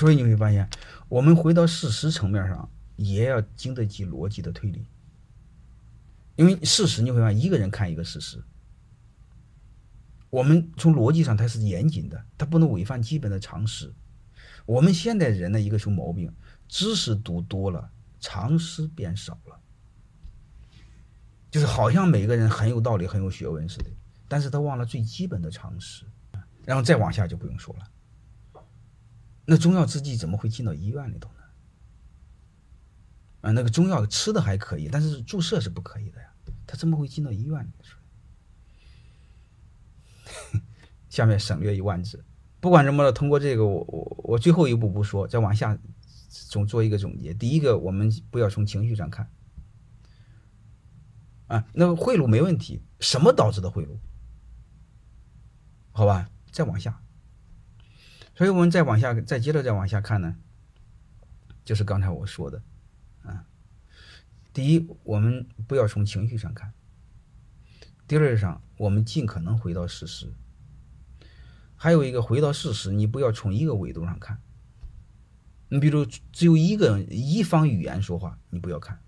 所以你会发现，我们回到事实层面上，也要经得起逻辑的推理。因为事实你会发现，一个人看一个事实，我们从逻辑上它是严谨的，它不能违反基本的常识。我们现代人的一个什么毛病？知识读多了，常识变少了，就是好像每个人很有道理、很有学问似的，但是他忘了最基本的常识。然后再往下就不用说了。那中药制剂怎么会进到医院里头呢？啊，那个中药吃的还可以，但是注射是不可以的呀。它怎么会进到医院里去？下面省略一万字。不管怎么了，通过这个，我我我最后一步不说，再往下总做一个总结。第一个，我们不要从情绪上看。啊，那贿赂没问题，什么导致的贿赂？好吧，再往下。所以我们再往下，再接着再往下看呢，就是刚才我说的，啊，第一，我们不要从情绪上看；第二上，我们尽可能回到事实。还有一个，回到事实，你不要从一个维度上看。你比如只有一个一方语言说话，你不要看。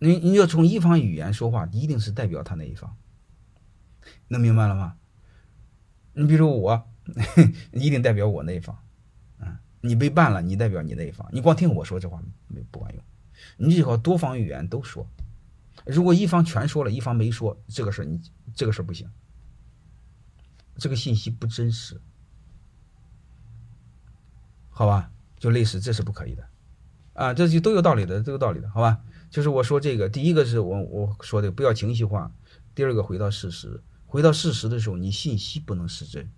你你要从一方语言说话，一定是代表他那一方，能明白了吗？你比如我，你一定代表我那一方，啊，你被办了，你代表你那一方，你光听我说这话没不管用，你最好多方语言都说。如果一方全说了，一方没说，这个事你这个事不行，这个信息不真实，好吧？就类似，这是不可以的，啊，这就都有道理的，都有道理的，好吧？就是我说这个，第一个是我我说的不要情绪化，第二个回到事实。回到事实的时候，你信息不能失真。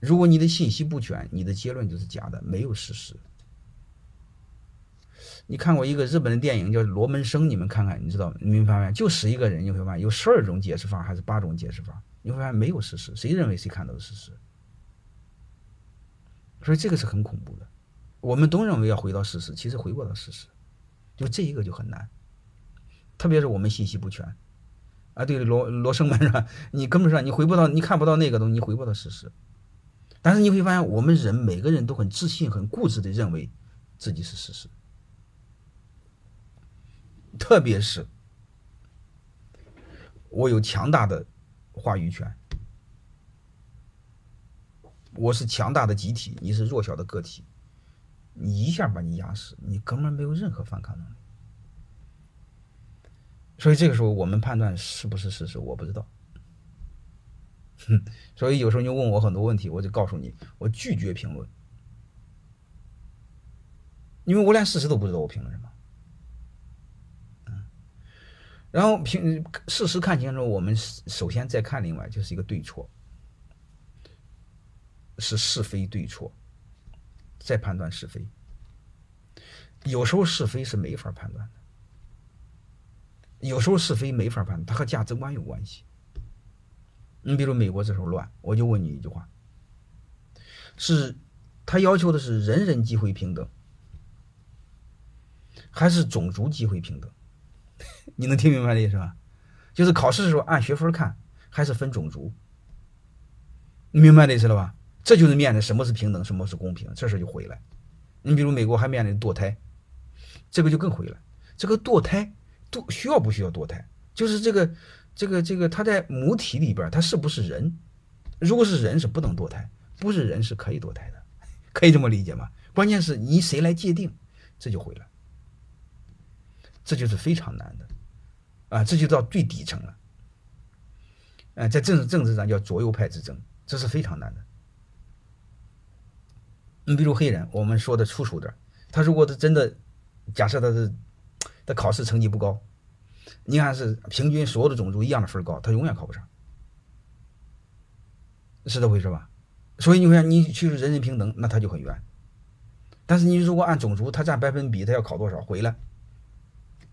如果你的信息不全，你的结论就是假的，没有事实。你看过一个日本的电影叫《罗门生》，你们看看，你知道？你明白没？就十一个人，你会发现有十二种解释法还是八种解释法？你会发现没有事实，谁认为谁看到的事实？所以这个是很恐怖的。我们都认为要回到事实，其实回不到事实，就这一个就很难，特别是我们信息不全。啊，对罗罗生门是吧？你根本上你回不到，你看不到那个东西，你回不到事实。但是你会发现，我们人每个人都很自信、很固执的认为自己是事实。特别是我有强大的话语权，我是强大的集体，你是弱小的个体，你一下把你压死，你根本没有任何反抗能力。所以这个时候，我们判断是不是事实，我不知道。哼，所以有时候你问我很多问题，我就告诉你，我拒绝评论，因为我连事实都不知道，我评论什么？然后评事实看清楚，我们首先再看另外就是一个对错，是是非对错，再判断是非。有时候是非是没法判断的。有时候是非没法判断，它和价值观有关系。你比如美国这时候乱，我就问你一句话：是他要求的是人人机会平等，还是种族机会平等？你能听明白这意思吧？就是考试的时候按学分看，还是分种族？你明白这意思了吧？这就是面临什么是平等，什么是公平，这事就毁了。你比如美国还面临堕胎，这个就更毁了。这个堕胎。都需要不需要堕胎？就是这个，这个，这个，他在母体里边，他是不是人？如果是人，是不能堕胎；不是人，是可以堕胎的，可以这么理解吗？关键是你谁来界定，这就毁了。这就是非常难的，啊，这就到最底层了。嗯，在政治政治上叫左右派之争，这是非常难的。你比如黑人，我们说的粗俗点，他如果是真的，假设他是。他考试成绩不高，你看是平均所有的种族一样的分高，他永远考不上，是这回事吧？所以你看，你去人人平等，那他就很冤。但是你如果按种族，他占百分比，他要考多少回来？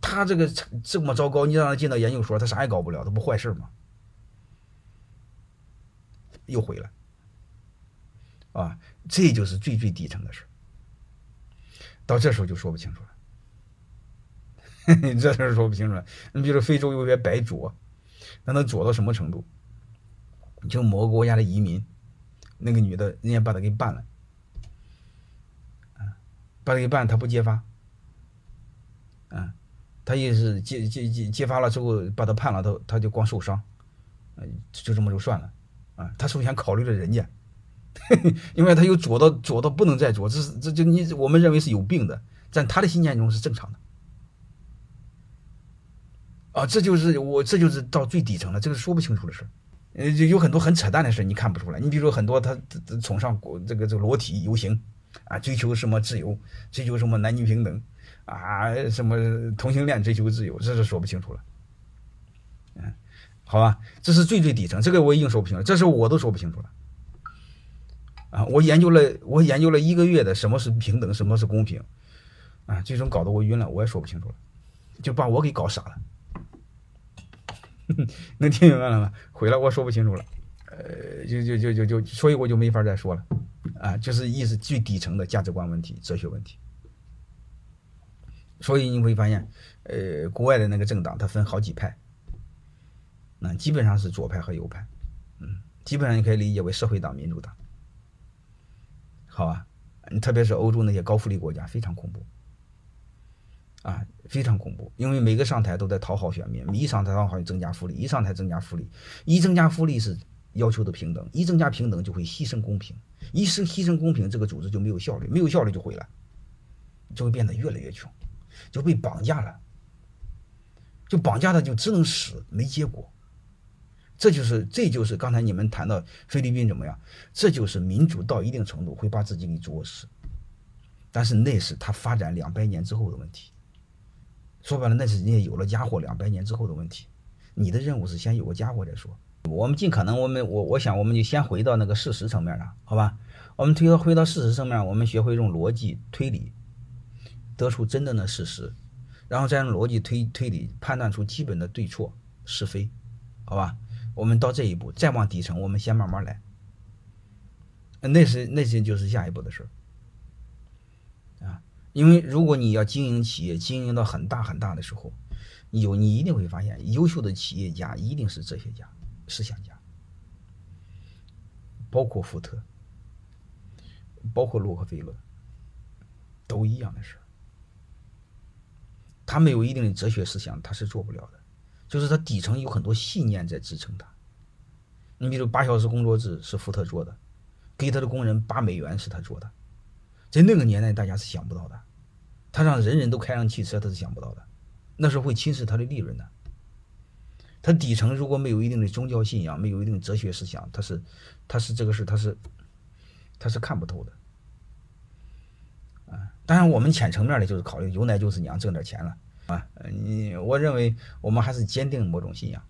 他这个这么糟糕，你让他进到研究所，他啥也搞不了，他不坏事吗？又毁了，啊，这就是最最底层的事到这时候就说不清楚了。这事说不清楚。你比如非洲有些白左，那能左到什么程度？就某个国家的移民，那个女的，人家把他给办了，把他给办，他不揭发，啊，他也是揭揭揭揭发了之后把他判了，他他就光受伤，嗯，就这么就算了，啊，他首先考虑了人家，因为他又左到左到不能再左，这是这就你我们认为是有病的，在他的心念中是正常的。啊，这就是我，这就是到最底层了，这个说不清楚的事儿，呃，就有很多很扯淡的事你看不出来。你比如说很多他崇尚这个这个裸体游行，啊，追求什么自由，追求什么男女平等，啊，什么同性恋追求自由，这是说不清楚了。嗯，好吧，这是最最底层，这个我已经说不清了，这是我都说不清楚了。啊，我研究了，我研究了一个月的什么是平等，什么是公平，啊，最终搞得我晕了，我也说不清楚了，就把我给搞傻了。能听明白了吗？回来我说不清楚了，呃，就就就就就，所以我就没法再说了，啊，就是意思最底层的价值观问题、哲学问题。所以你会发现，呃，国外的那个政党它分好几派，那基本上是左派和右派，嗯，基本上你可以理解为社会党、民主党，好吧？特别是欧洲那些高福利国家，非常恐怖。啊，非常恐怖，因为每个上台都在讨好选民，一上台讨好增加福利，一上台增加福利，一增加福利是要求的平等，一增加平等就会牺牲公平，一生牺牲公平，这个组织就没有效率，没有效率就毁了，就会变得越来越穷，就被绑架了，就绑架的就只能死，没结果，这就是这就是刚才你们谈到菲律宾怎么样，这就是民主到一定程度会把自己给作死，但是那是他发展两百年之后的问题。说白了，那是人家有了家伙两百年之后的问题。你的任务是先有个家伙再说。我们尽可能，我们我我想，我们就先回到那个事实层面上，好吧？我们推到回到事实层面，我们学会用逻辑推理，得出真正的事实，然后再用逻辑推推理判断出基本的对错是非，好吧？我们到这一步，再往底层，我们先慢慢来。那是那些就是下一步的事儿。因为如果你要经营企业，经营到很大很大的时候，有你一定会发现，优秀的企业家一定是哲学家、思想家，包括福特，包括洛克菲勒，都一样的事他没有一定的哲学思想，他是做不了的。就是他底层有很多信念在支撑他。你比如八小时工作制是福特做的，给他的工人八美元是他做的。在那个年代，大家是想不到的。他让人人都开上汽车，他是想不到的。那是会侵蚀他的利润的。他底层如果没有一定的宗教信仰，没有一定哲学思想，他是，他是这个事他是，他是看不透的。啊，当然我们浅层面的就是考虑有奶就是娘，挣点钱了啊。你我认为我们还是坚定某种信仰。